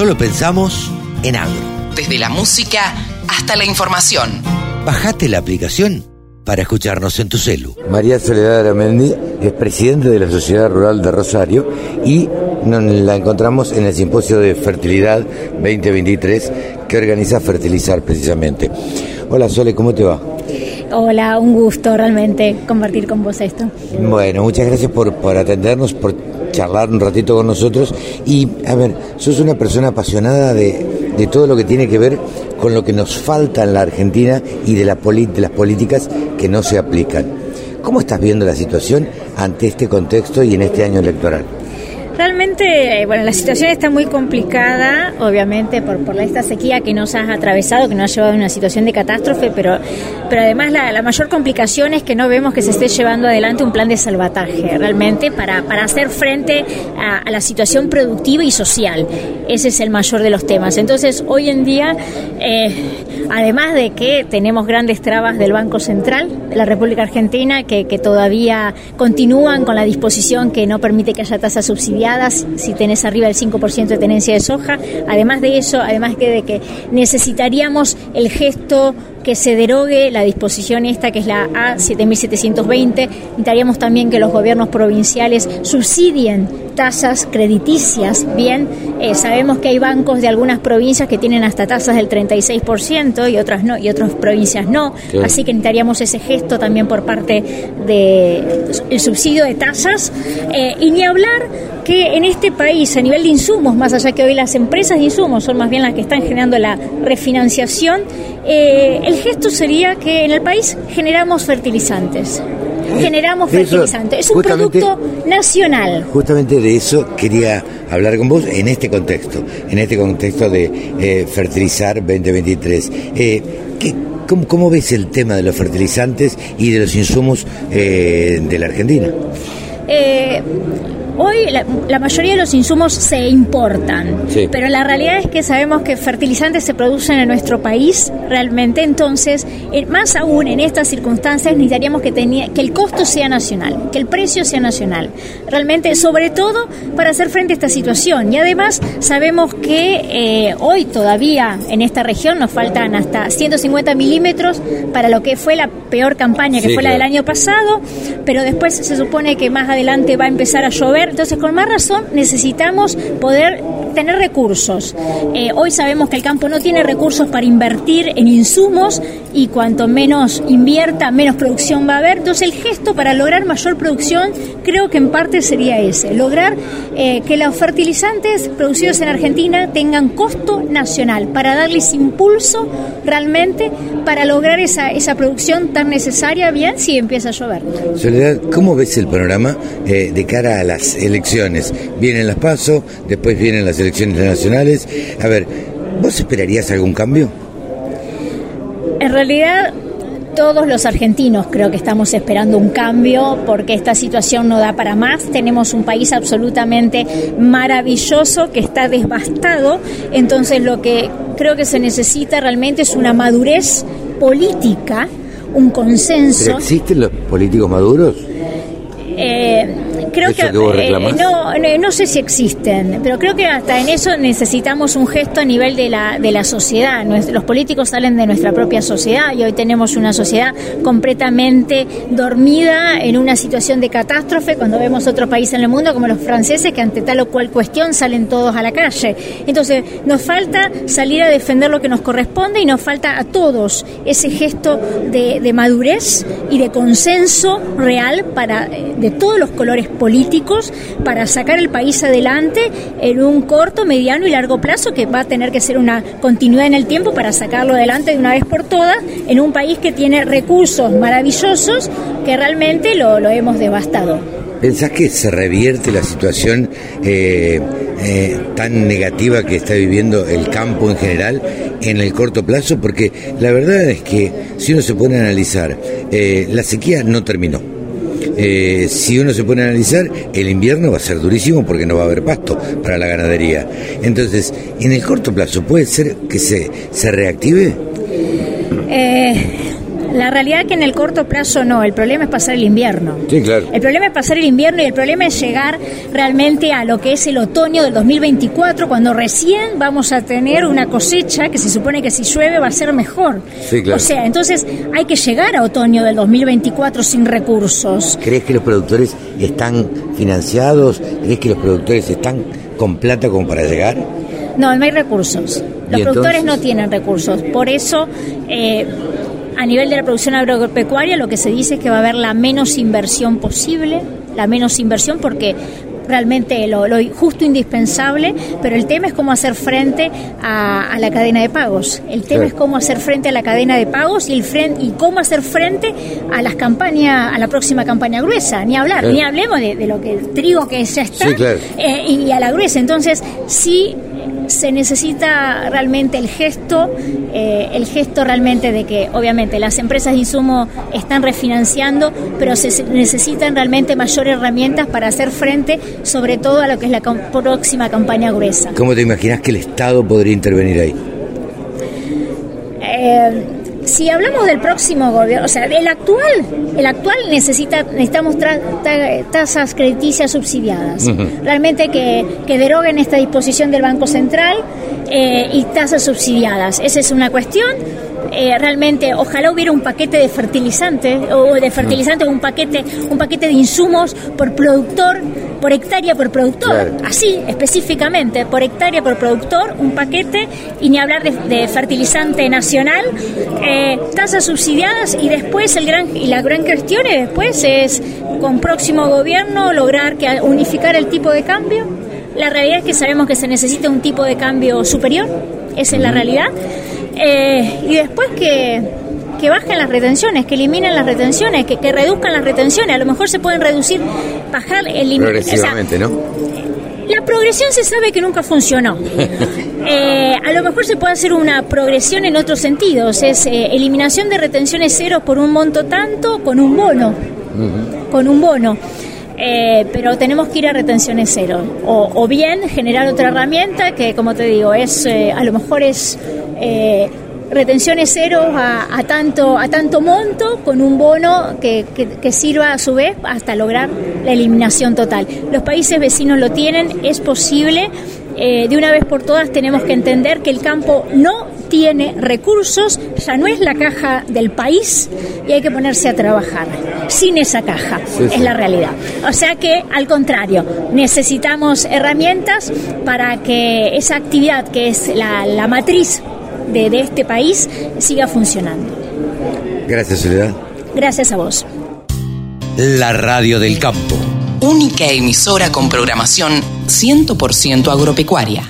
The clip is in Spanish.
solo pensamos en agro. Desde la música hasta la información. Bajate la aplicación para escucharnos en tu celu. María Soledad Aramendi es presidente de la Sociedad Rural de Rosario y nos la encontramos en el Simposio de Fertilidad 2023 que organiza Fertilizar precisamente. Hola Sole, ¿cómo te va? Hola, un gusto realmente compartir con vos esto. Bueno, muchas gracias por, por atendernos, por charlar un ratito con nosotros. Y, a ver, sos una persona apasionada de, de todo lo que tiene que ver con lo que nos falta en la Argentina y de, la de las políticas que no se aplican. ¿Cómo estás viendo la situación ante este contexto y en este año electoral? Realmente, bueno, la situación está muy complicada, obviamente, por, por esta sequía que nos ha atravesado, que nos ha llevado a una situación de catástrofe, pero, pero además la, mayor complicación es que no vemos que se esté llevando adelante un plan de salvataje, realmente, para, para hacer frente a, la situación productiva y social. Ese es el mayor de los temas. Entonces, hoy en día, eh, además de que tenemos grandes trabas del Banco Central de la República Argentina, que, que todavía continúan con la disposición que no permite que haya tasas si tenés arriba del 5% de tenencia de soja. Además de eso, además de que necesitaríamos el gesto que se derogue la disposición esta que es la A7720. Necesitaríamos también que los gobiernos provinciales subsidien tasas crediticias. Bien, eh, sabemos que hay bancos de algunas provincias que tienen hasta tasas del 36% y otras no, y otras provincias no. Así que necesitaríamos ese gesto también por parte del subsidio de tasas. Eh, y ni hablar que en este país, a nivel de insumos, más allá que hoy las empresas de insumos son más bien las que están generando la refinanciación, eh, el gesto sería que en el país generamos fertilizantes. Generamos fertilizantes. Es un producto nacional. Justamente de eso quería hablar con vos en este contexto, en este contexto de eh, Fertilizar 2023. Eh, cómo, ves el tema de los fertilizantes y de los insumos eh, de la Argentina? Eh, Hoy la, mayoría de los insumos se importan, pero la realidad es que sabemos que fertilizantes se producen en nuestro país realmente, entonces, eh, más aún en estas circunstancias necesitaríamos que, tenía, que el costo sea nacional, que el precio sea nacional, realmente, sobre todo para hacer frente a esta situación. Y además sabemos que eh, hoy todavía en esta región nos faltan hasta 150 milímetros para lo que fue la peor campaña, que fue la del año pasado, pero después se supone que más adelante va a empezar a llover entonces, con más razón, necesitamos poder tener recursos. Eh, hoy sabemos que el campo no tiene recursos para invertir en insumos y cuanto menos invierta, menos producción va a haber. Entonces, el gesto para lograr mayor producción creo que en parte sería ese, lograr eh, que los fertilizantes producidos en Argentina tengan costo nacional para darles impulso realmente para lograr esa, esa producción tan necesaria bien si empieza a llover. Soledad, ¿cómo ves el panorama eh, de cara a las elecciones? Vienen las PASO, después vienen las elecciones nacionales. A ver, ¿vos esperarías algún cambio? En realidad, todos los argentinos creo que estamos esperando un cambio porque esta situación no da para más. Tenemos un país absolutamente maravilloso que está devastado. Entonces lo que creo que se necesita realmente es una madurez política, un consenso. ¿Existen los políticos maduros? Eh, creo que, eh, no, no sé si existen, pero creo que hasta en eso necesitamos un gesto a nivel de la, de la sociedad. Los políticos salen de nuestra propia sociedad y hoy tenemos una sociedad completamente dormida en una situación de catástrofe cuando vemos otros países en el mundo como los franceses que ante tal o cual cuestión salen todos a la calle. Entonces nos falta salir a defender lo que nos corresponde y nos falta a todos ese gesto de, de madurez y de consenso real para eh, de todos los colores políticos para sacar el país adelante en un corto, mediano y largo plazo que va a tener que ser una continuidad en el tiempo para sacarlo adelante de una vez por todas en un país que tiene recursos maravillosos que realmente lo, hemos devastado. ¿Pensás que se revierte la situación eh, eh, tan negativa que está viviendo el campo en general en el corto plazo? Porque la verdad es que si uno se pone a analizar, eh, la sequía no terminó eh, si uno se pone a analizar, el invierno va a ser durísimo porque no va a haber pasto para la ganadería. Entonces, en el corto plazo, ¿puede ser que se, se reactive? Eh, La realidad es que en el corto plazo no, el problema es pasar el invierno. Sí, claro. El problema es pasar el invierno y el problema es llegar realmente a lo que es el otoño del 2024, cuando recién vamos a tener una cosecha que se supone que si llueve va a ser mejor. Sí, claro. O sea, entonces hay que llegar a otoño del 2024 sin recursos. ¿Crees que los productores están financiados? ¿Crees que los productores están con plata como para llegar? No, no hay recursos. Los productores no tienen recursos. Por eso, eh, a nivel de la producción agropecuaria, lo que se dice es que va a haber la menos inversión posible, la menos inversión porque realmente lo, justo indispensable, pero el tema es cómo hacer frente a, la cadena de pagos. El tema es cómo hacer frente a la cadena de pagos y, el y cómo hacer frente a las campañas, a la próxima campaña gruesa. Ni hablar, ni hablemos de, lo que el trigo que ya está eh, y a la gruesa. Entonces, sí se necesita realmente el gesto, eh, el gesto realmente de que obviamente las empresas de insumo están refinanciando, pero se necesitan realmente mayores herramientas para hacer frente sobre todo a lo que es la próxima campaña gruesa. ¿Cómo te imaginas que el Estado podría intervenir ahí? Eh, si hablamos del próximo gobierno, o sea, el actual, el actual necesita, necesitamos tasas crediticias subsidiadas. Realmente que, que, deroguen esta disposición del Banco Central eh, y tasas subsidiadas. Esa es una cuestión. Eh, realmente ojalá hubiera un paquete de fertilizante o de fertilizante un paquete un paquete de insumos por productor por hectárea por productor. Así específicamente por hectárea por productor un paquete y ni hablar de, fertilizante nacional eh, tasas subsidiadas y después el gran y la gran cuestión después es con próximo gobierno lograr que unificar el tipo de cambio. La realidad es que sabemos que se necesita un tipo de cambio superior esa es la realidad eh, y después que, que bajen las retenciones, que eliminen las retenciones, que, que, reduzcan las retenciones. A lo mejor se pueden reducir, bajar, eliminar. Progresivamente, ¿no? La progresión se sabe que nunca funcionó. Eh, a lo mejor se puede hacer una progresión en otros sentidos. Es eh, eliminación de retenciones cero por un monto tanto con un bono. Con un bono. Pero tenemos que ir a retenciones cero. O, bien generar otra herramienta que, como te digo, es a lo mejor es eh, retenciones cero a, tanto, a tanto monto con un bono que, sirva a su vez hasta lograr la eliminación total. Los países vecinos lo tienen, es posible. Eh, de una vez por todas tenemos que entender que el campo no tiene recursos, ya no es la caja del país y hay que ponerse a trabajar sin esa caja, es la realidad. O sea que, al contrario, necesitamos herramientas para que esa actividad que es la, la matriz de, este país siga funcionando. Gracias, Soledad. Gracias a vos. La radio del campo. Única emisora con programación 100% agropecuaria.